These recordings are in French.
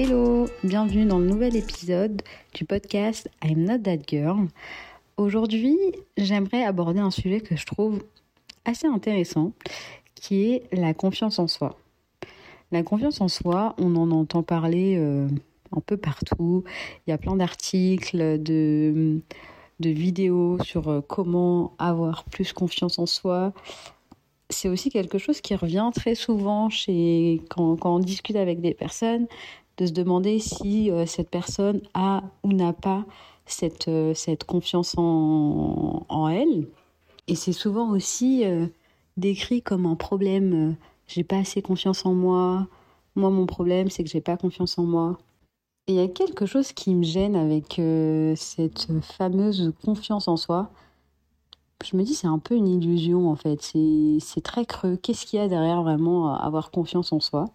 Hello, bienvenue dans le nouvel épisode du podcast I'm Not That Girl. Aujourd'hui, j'aimerais aborder un sujet que je trouve assez intéressant, qui est la confiance en soi. La confiance en soi, on en entend parler euh, un peu partout. Il y a plein d'articles, de, vidéos sur euh, comment avoir plus confiance en soi. C'est aussi quelque chose qui revient très souvent chez, quand on discute avec des personnes, de se demander si euh, cette personne a ou n'a pas cette, euh, cette confiance en, en, elle. Et c'est souvent aussi euh, décrit comme un problème. j'ai pas assez confiance en moi. Moi, mon problème, c'est que j'ai pas confiance en moi. Et il y a quelque chose qui me gêne avec cette fameuse confiance en soi. Je me dis, c'est un peu une illusion en fait. C'est très creux. Qu'est-ce qu'il y a derrière vraiment avoir confiance en soi?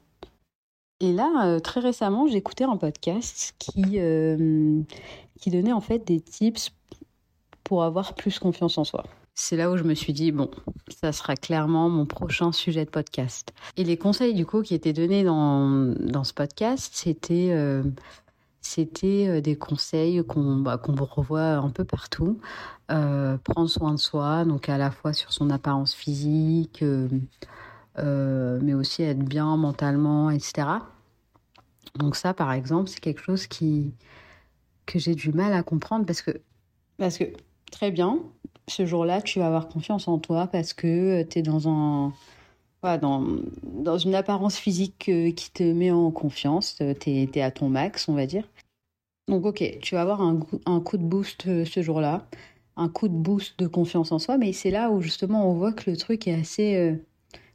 Et là, euh, très récemment, écouté un podcast qui, euh, qui donnait en fait des tips pour avoir plus confiance en soi. C'est là où je me suis dit, bon, ça sera clairement mon prochain sujet de podcast. Et les conseils du coup qui étaient donnés dans, dans ce podcast, c'était euh, c'était des conseils qu'on bah, qu'on revoit un peu partout. prendre soin de soi, donc à la fois sur son apparence physique, mais aussi être bien mentalement, etc. Donc ça, par exemple, c'est quelque chose qui que j'ai du mal à comprendre parce que parce que très bien, ce jour-là, tu vas avoir confiance en toi parce que euh, tu es dans un voilà, dans, dans une apparence physique euh, qui te met en confiance, tu es, à ton max, on va dire. Donc ok, tu vas avoir un, un coup de boost euh, ce jour-là, un coup de boost de confiance en soi, mais c'est là où justement on voit que le truc est assez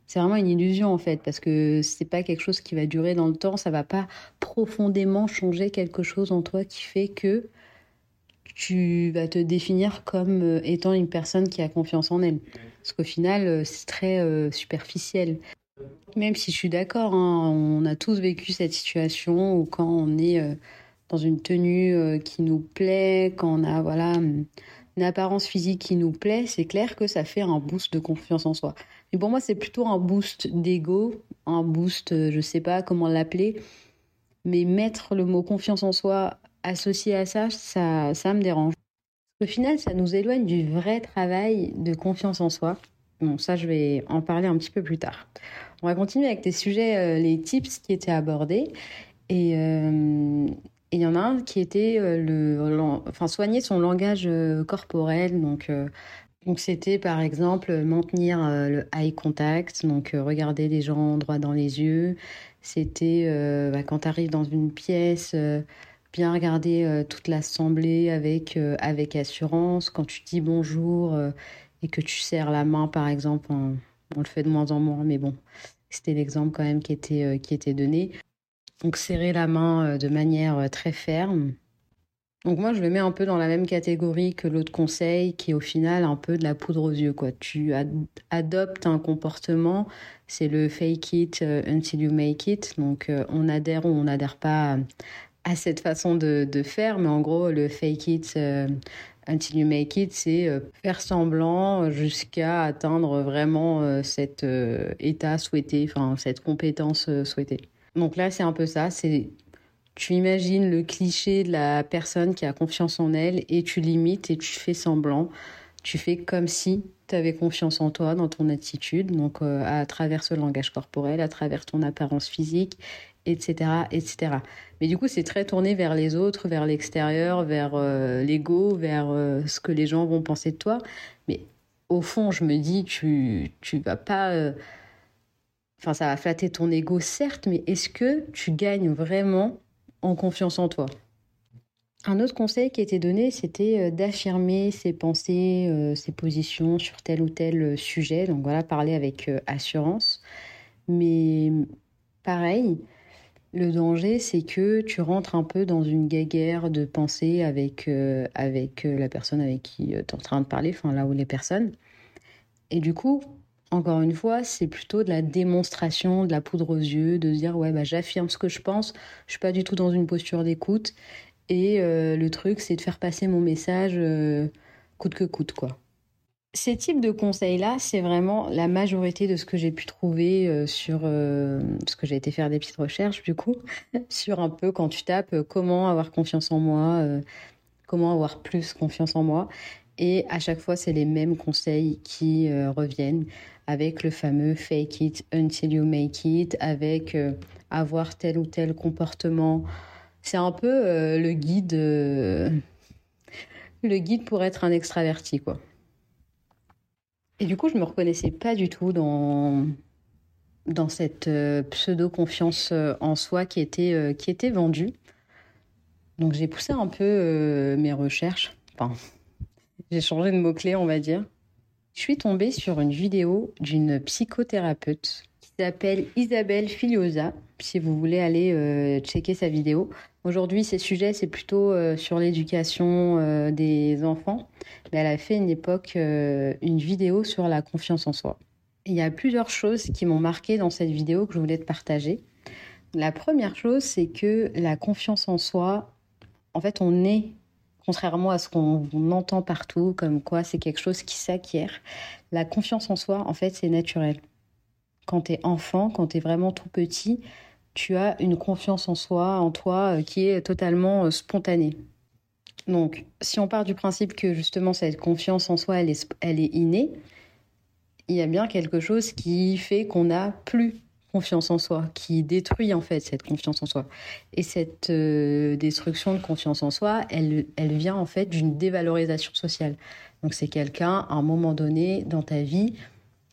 c'est vraiment une illusion en fait, parce que c'est pas quelque chose qui va durer dans le temps, ça va pas profondément changer quelque chose en toi qui fait que tu vas te définir comme euh, étant une personne qui a confiance en elle. Parce qu'au final, euh, c'est très euh, superficiel. Même si je suis d'accord, hein, on a tous vécu cette situation où quand on est dans une tenue qui nous plaît, quand on a voilà une apparence physique qui nous plaît, c'est clair que ça fait un boost de confiance en soi. Mais pour moi, c'est plutôt un boost d'ego, un boost, euh, je sais pas comment l'appeler, mais mettre le mot confiance en soi associé à ça, ça, ça me dérange. Au final, ça nous éloigne du vrai travail de confiance en soi. Bon, ça, je vais en parler un petit peu plus tard. On va continuer avec les sujets, euh, les tips qui étaient abordés. Et euh, il y en a un qui était le, enfin, soigner son langage corporel, donc donc c'était par exemple maintenir euh, le eye contact, donc euh, regarder les gens droit dans les yeux. C'était euh, bah, quand tu arrives dans une pièce, bien regarder toute l'assemblée avec, avec assurance. Quand tu dis bonjour et que tu serres la main par exemple, on, le fait de moins en moins, mais bon, c'était l'exemple quand même qui était, qui était donné. Donc serrer la main de manière très ferme. Donc moi, je le mets un peu dans la même catégorie que l'autre conseil, qui est au final un peu de la poudre aux yeux. Quoi. Tu adoptes un comportement, c'est le fake it euh, until you make it. Donc euh, on adhère ou on n'adhère pas à cette façon de, faire, mais en gros, le fake it euh, until you make it, c'est faire semblant jusqu'à atteindre vraiment cet état souhaité, enfin cette compétence souhaitée. Donc là, c'est un peu ça, tu imagines le cliché de la personne qui a confiance en elle et tu limites et tu fais semblant. Tu fais comme si tu avais confiance en toi, dans ton attitude, donc euh, à travers ce langage corporel, à travers ton apparence physique, etc., etc. Mais du coup, c'est très tourné vers les autres, vers l'extérieur, vers euh, l'ego, vers euh, ce que les gens vont penser de toi. Mais au fond, je me dis, tu tu vas pas. Enfin, ça va flatter ton ego, certes, mais est-ce que tu gagnes vraiment en confiance en toi. Un autre conseil qui été donné, c'était euh, d'affirmer ses pensées, euh, ses positions sur tel ou tel euh, sujet. Donc voilà, parler avec assurance. Mais pareil, le danger, c'est que tu rentres un peu dans une guéguerre de pensée avec, avec la personne avec qui tu es en train de parler, enfin là où les personnes. Et du coup, encore une fois, c'est plutôt de la démonstration, de la poudre aux yeux, de dire ouais bah j'affirme ce que je pense, je suis pas du tout dans une posture d'écoute. Et euh, le truc c'est de faire passer mon message euh, coûte que coûte quoi. Ces types de conseils-là, c'est vraiment la majorité de ce que j'ai pu trouver euh, sur euh, ce que j'ai été faire des petites recherches du coup sur un peu quand tu tapes comment avoir confiance en moi, comment avoir plus confiance en moi. Et à chaque fois c'est les mêmes conseils qui reviennent avec le fameux fake it until you make it avec avoir tel ou tel comportement. C'est un peu le guide le guide pour être un extraverti quoi. Et du coup, je me reconnaissais pas du tout dans dans cette euh, pseudo confiance euh, en soi qui était euh, qui était vendue. Donc j'ai poussé un peu mes recherches. J'ai changé de mots clés, on va dire. Je suis tombée sur une vidéo d'une psychothérapeute qui s'appelle Isabelle Filiosa. Si vous voulez aller checker sa vidéo, Aujourd'hui, ces sujets, c'est plutôt euh, sur l'éducation euh, des enfants. Mais elle a fait une époque euh, une vidéo sur la confiance en soi. Il y a plusieurs choses qui m'ont marqué dans cette vidéo que je voulais te partager. La première chose, c'est que la confiance en soi, en fait, on est, contrairement à ce qu'on entend partout, comme quoi c'est quelque chose qui s'acquiert, la confiance en soi, en fait, c'est naturel. Quand tu es enfant, quand tu es vraiment tout petit, tu as une confiance en soi, en toi, euh, qui est totalement euh, spontanée. Donc, si on part du principe que justement cette confiance en soi, elle est, elle est innée, il y a bien quelque chose qui fait qu'on n'a plus confiance en soi, qui détruit en fait cette confiance en soi. Et cette euh, destruction de confiance en soi, elle, elle vient en fait d'une dévalorisation sociale. Donc c'est quelqu'un, à un moment donné dans ta vie,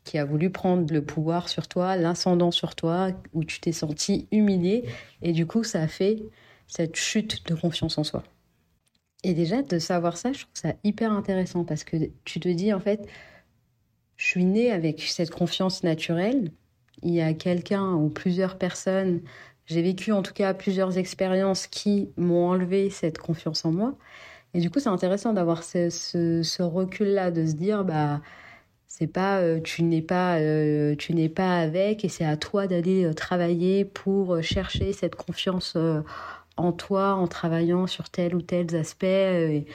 qui a voulu prendre le pouvoir sur toi, l'incendant sur toi, où tu t'es senti humilié. Et du coup, ça a fait cette chute de confiance en soi. Et déjà, de savoir ça, je trouve ça hyper intéressant parce que tu te dis, en fait, je suis née avec cette confiance naturelle. Il y a quelqu'un ou plusieurs personnes, j'ai vécu en tout cas plusieurs expériences qui m'ont enlevé cette confiance en moi. Et du coup, c'est intéressant d'avoir ce, recul-là, de se dire, bah, c'est pas euh, tu n'es pas euh, tu n'es pas avec et c'est à toi d'aller euh, travailler pour chercher cette confiance en toi en travaillant sur tel ou tel aspect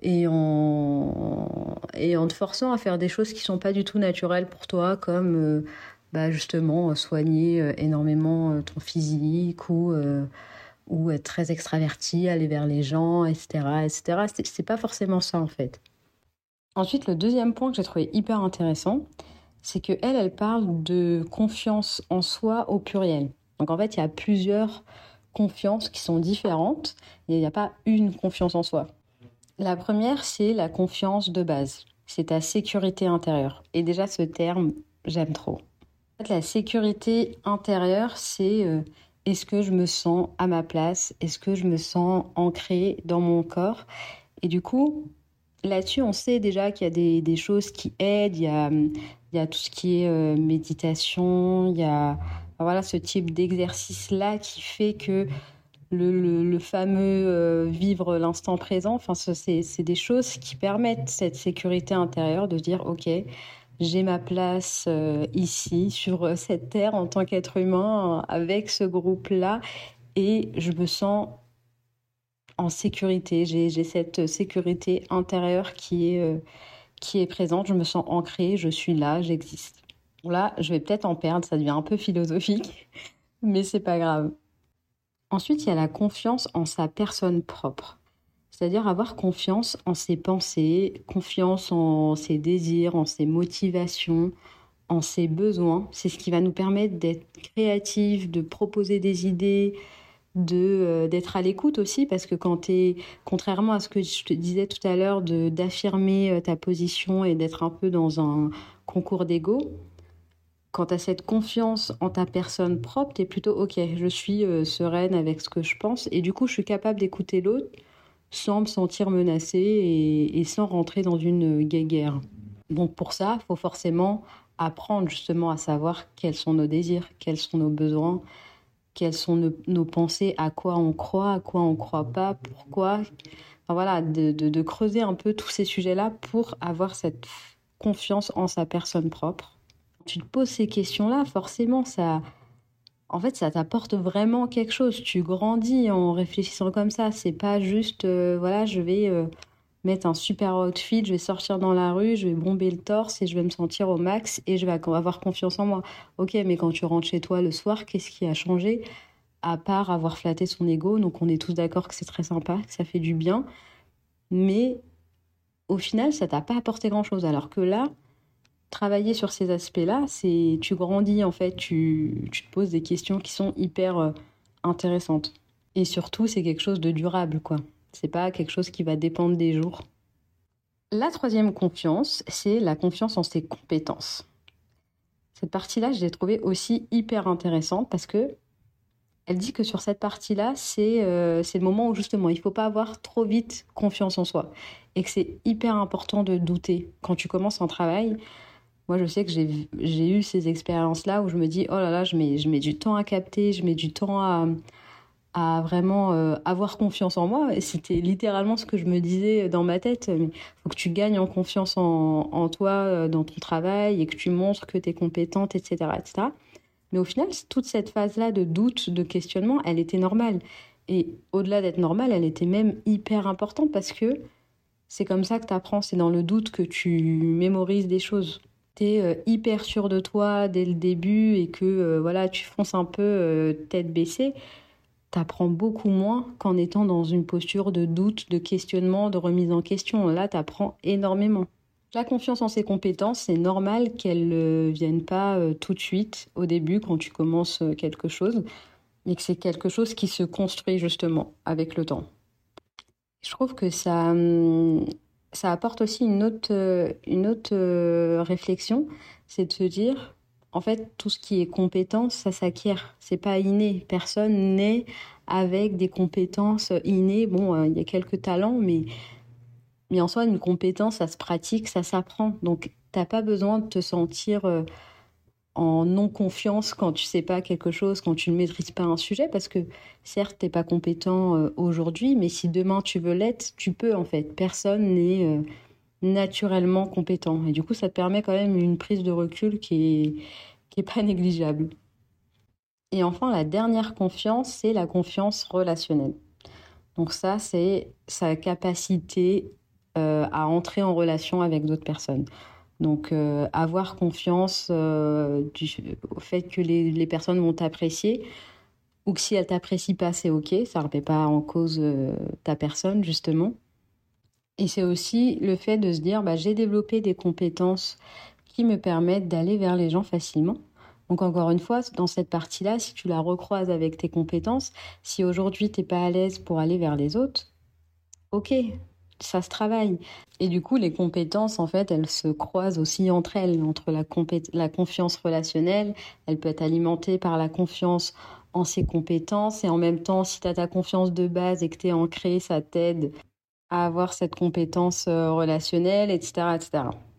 et, en et en te forçant à faire des choses qui sont pas du tout naturelles pour toi comme bah justement soigner énormément ton physique ou ou être très extraverti, aller vers les gens, etc., etc. C'est pas forcément ça en fait. Ensuite, le deuxième point que j'ai trouvé hyper intéressant, c'est que elle, elle parle de confiance en soi au pluriel. Donc en fait, il y a plusieurs confiances qui sont différentes il n'y a pas une confiance en soi. La première, c'est la confiance de base. C'est ta sécurité intérieure. Et déjà, ce terme, j'aime trop. La sécurité intérieure, c'est euh, est-ce que je me sens à ma place? Est-ce que je me sens ancrée dans mon corps? Et du coup, Là-dessus, on sait déjà qu'il y a des, choses qui aident. Il y a, il y a tout ce qui est euh, méditation. Il y a voilà ce type d'exercice-là qui fait que le, le, fameux euh, vivre l'instant présent, enfin, c'est des choses qui permettent cette sécurité intérieure de dire, OK, j'ai ma place euh, ici, sur cette terre, en tant qu'être humain, avec ce groupe-là, et je me sens en sécurité. J'ai cette sécurité intérieure qui est, euh, qui est présente. Je me sens ancrée, je suis là, j'existe. Là, je vais peut-être en perdre, ça devient un peu philosophique, mais c'est pas grave. Ensuite, il y a la confiance en sa personne propre. C'est-à-dire avoir confiance en ses pensées, confiance en ses désirs, en ses motivations, en ses besoins. C'est ce qui va nous permettre d'être créatifs, de proposer des idées, de euh, d'être à l'écoute aussi parce que quand tu es contrairement à ce que je te disais tout à l'heure d'affirmer euh, ta position et d'être un peu dans un concours d'ego quand tu as cette confiance en ta personne propre, tu es plutôt OK, je suis euh, sereine avec ce que je pense et du coup, je suis capable d'écouter l'autre sans me sentir menacée et, sans rentrer dans une guéguerre. Donc pour ça, il faut forcément apprendre justement à savoir quels sont nos désirs, quels sont nos besoins, quelles sont nos, pensées, à quoi on croit, à quoi on croit pas, pourquoi. Voilà, de, de, creuser un peu tous ces sujets-là pour avoir cette confiance en sa personne propre. Tu te poses ces questions-là, forcément, ça, en fait, ça t'apporte vraiment quelque chose. Tu grandis en réfléchissant comme ça. C'est pas juste, euh, voilà, je vais, euh, mettre un super outfit, je vais sortir dans la rue, je vais bomber le torse et je vais me sentir au max et je vais avoir confiance en moi. Ok, mais quand tu rentres chez toi le soir, qu'est-ce qui a changé? À part avoir flatté son ego Donc on est tous d'accord que c'est très sympa, que ça fait du bien, mais au final, ça t'a pas apporté grand-chose. Alors que là, travailler sur ces aspects-là, c'est tu grandis en fait, tu, te poses des questions qui sont hyper euh, intéressantes. Et surtout, c'est quelque chose de durable, quoi. C'est pas quelque chose qui va dépendre des jours. La troisième confiance, c'est la confiance en ses compétences. Cette partie-là, je l'ai trouvée aussi hyper intéressante parce que elle dit que sur cette partie-là, c'est euh, le moment où justement il ne faut pas avoir trop vite confiance en soi et que c'est hyper important de douter quand tu commences un travail. Moi, je sais que j'ai eu ces expériences-là où je me dis, oh là là, je mets, je mets du temps à capter, je mets du temps à, à vraiment euh, avoir confiance en moi. C'était littéralement ce que je me disais dans ma tête. Il faut que tu gagnes en confiance en, en toi, euh, dans ton travail, et que tu montres que tu es compétente, etc., etc. Mais au final, toute cette phase-là de doute, de questionnement, elle était normale. Et au-delà d'être normale, elle était même hyper importante parce que c'est comme ça que tu apprends, c'est dans le doute que tu mémorises des choses. Tu es euh, hyper sûr de toi dès le début et que voilà, tu fonces un peu tête baissée t'apprends beaucoup moins qu'en étant dans une posture de doute, de questionnement, de remise en question. Là, t'apprends énormément. La confiance en ses compétences, c'est normal qu'elle ne vienne pas euh, tout de suite au début quand tu commences euh, quelque chose, mais que c'est quelque chose qui se construit justement avec le temps. Je trouve que ça, hum, ça apporte aussi une autre, euh, une autre réflexion, c'est de se dire, en fait, tout ce qui est compétence, ça s'acquiert. C'est pas inné. Personne naît avec des compétences innées. Bon, euh, il y a quelques talents, mais, mais en soi, une compétence, ça se pratique, ça s'apprend. Donc, t'as pas besoin de te sentir euh, en non-confiance quand tu sais pas quelque chose, quand tu ne maîtrises pas un sujet, parce que certes, t'es pas compétent euh, aujourd'hui, mais si demain tu veux l'être, tu peux en fait. Personne n'est naturellement compétent. Et du coup, ça te permet quand même une prise de recul qui est, qui est pas négligeable. Et enfin, la dernière confiance, c'est la confiance relationnelle. Donc ça, c'est sa capacité euh, à entrer en relation avec d'autres personnes. Donc euh, avoir confiance euh, au fait que les, personnes vont t'apprécier ou que si elles t'apprécient pas, c'est ok, ça ne remet pas en cause ta personne justement. Et c'est aussi le fait de se dire, bah, j'ai développé des compétences qui me permettent d'aller vers les gens facilement. Donc encore une fois, dans cette partie-là, si tu la recroises avec tes compétences, si aujourd'hui tu n'es pas à l'aise pour aller vers les autres, ok, ça se travaille. Et du coup, les compétences, en fait, elles se croisent aussi entre elles, entre la, confiance relationnelle, elle peut être alimentée par la confiance en ses compétences, et en même temps, si tu as ta confiance de base et que tu es ancré, ça t'aide à avoir cette compétence euh, relationnelle, etc. etc.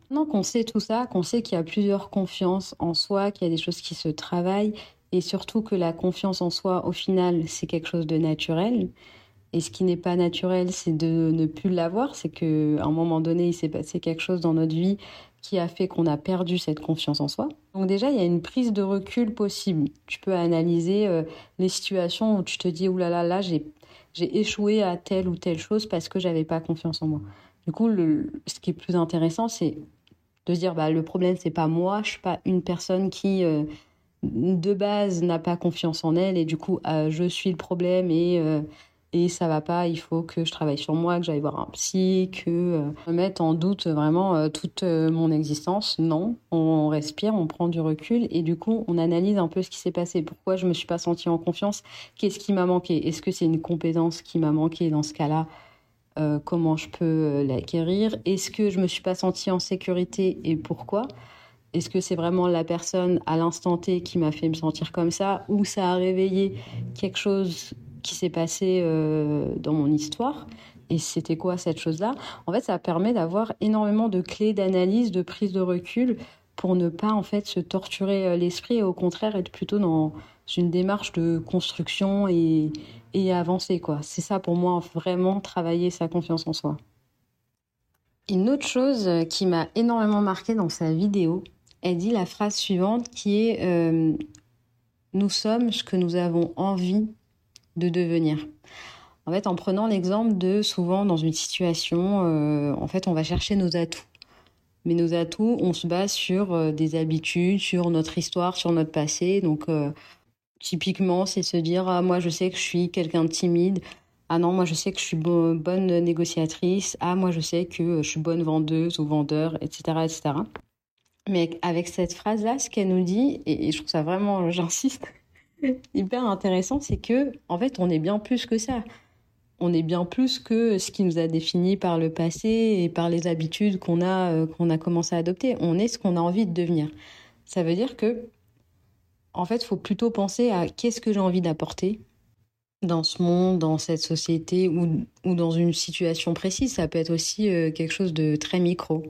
Maintenant qu'on sait tout ça, qu'on sait qu'il y a plusieurs confiances en soi, qu'il y a des choses qui se travaillent, et surtout que la confiance en soi, au final, c'est quelque chose de naturel. Et ce qui n'est pas naturel, c'est de ne plus l'avoir. C'est qu'à un moment donné, il s'est passé quelque chose dans notre vie qui a fait qu'on a perdu cette confiance en soi. Donc déjà, il y a une prise de recul possible. Tu peux analyser euh, les situations où tu te dis, oulala, là, là, là j'ai échoué à telle ou telle chose parce que j'avais pas confiance en moi. Du coup, ce qui est plus intéressant, c'est de se dire bah le problème c'est pas moi, je suis pas une personne qui euh, de base n'a pas confiance en elle et du coup euh, je suis le problème et et ça va pas, il faut que je travaille sur moi, que j'aille voir un psy, que euh, je mette en doute vraiment euh, toute euh, mon existence. Non, on respire, on prend du recul et du coup, on analyse un peu ce qui s'est passé. Pourquoi je me suis pas sentie en confiance? Qu'est-ce qui m'a manqué? Est-ce que c'est une compétence qui m'a manqué dans ce cas-là? Comment je peux l'acquérir? Est-ce que je me suis pas sentie en sécurité et pourquoi? Est-ce que c'est vraiment la personne à l'instant T qui m'a fait me sentir comme ça? Ou ça a réveillé quelque chose qui s'est passé euh, dans mon histoire et c'était quoi cette chose-là? En fait, ça permet d'avoir énormément de clés d'analyse, de prise de recul pour ne pas en fait se torturer euh, l'esprit et au contraire être plutôt dans une démarche de construction et, avancer quoi. C'est ça pour moi vraiment travailler sa confiance en soi. Une autre chose qui m'a énormément marqué dans sa vidéo, elle dit la phrase suivante qui est euh, Nous sommes ce que nous avons envie de devenir. En fait, en prenant l'exemple de souvent dans une situation, en fait, on va chercher nos atouts. Mais nos atouts, on se base sur des habitudes, sur notre histoire, sur notre passé. Donc, typiquement, c'est se dire ah moi je sais que je suis quelqu'un de timide. Ah non, moi je sais que je suis bonne négociatrice. Ah moi je sais que je suis bonne vendeuse ou vendeur, etc., etc. Mais avec cette phrase-là, ce qu'elle nous dit, et je trouve ça vraiment, j'insiste, hyper intéressant, c'est que en fait, on est bien plus que ça. On est bien plus que ce qui nous a défini par le passé et par les habitudes qu'on a euh, qu'on a commencé à adopter. On est ce qu'on a envie de devenir. Ça veut dire que en fait, il faut plutôt penser à qu'est-ce que j'ai envie d'apporter dans ce monde, dans cette société ou, ou, dans une situation précise. Ça peut être aussi euh, quelque chose de très micro.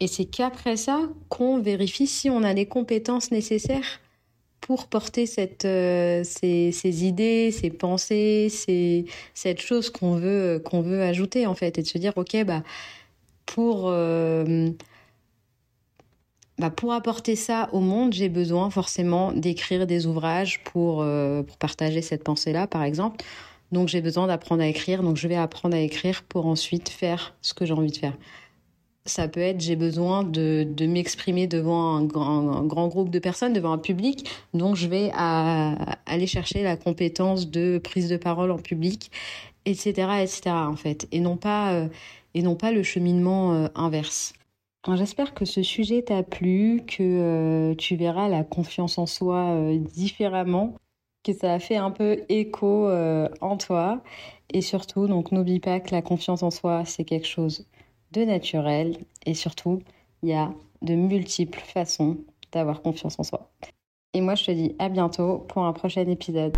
Et c'est qu'après ça qu'on vérifie si on a les compétences nécessaires pour porter cette, euh, ces, idées, ces pensées, cette chose qu'on veut, veut ajouter en fait, et de se dire ok bah pour euh, bah pour apporter ça au monde, j'ai besoin forcément d'écrire des ouvrages pour, euh, pour partager cette pensée-là, par exemple. Donc j'ai besoin d'apprendre à écrire, donc je vais apprendre à écrire pour ensuite faire ce que j'ai envie de faire. Ça peut être j'ai besoin de, de m'exprimer devant un grand, grand, groupe de personnes, devant un public, donc je vais aller chercher la compétence de prise de parole en public, etc., etc. En fait, et non pas euh, et non pas le cheminement euh, inverse. J'espère que ce sujet t'a plu, que euh, tu verras la confiance en soi différemment, que ça a fait un peu écho en toi. Et surtout, donc n'oublie pas que la confiance en soi, c'est quelque chose de naturel. Et surtout, il y a de multiples façons d'avoir confiance en soi. Et moi, je te dis à bientôt pour un prochain épisode.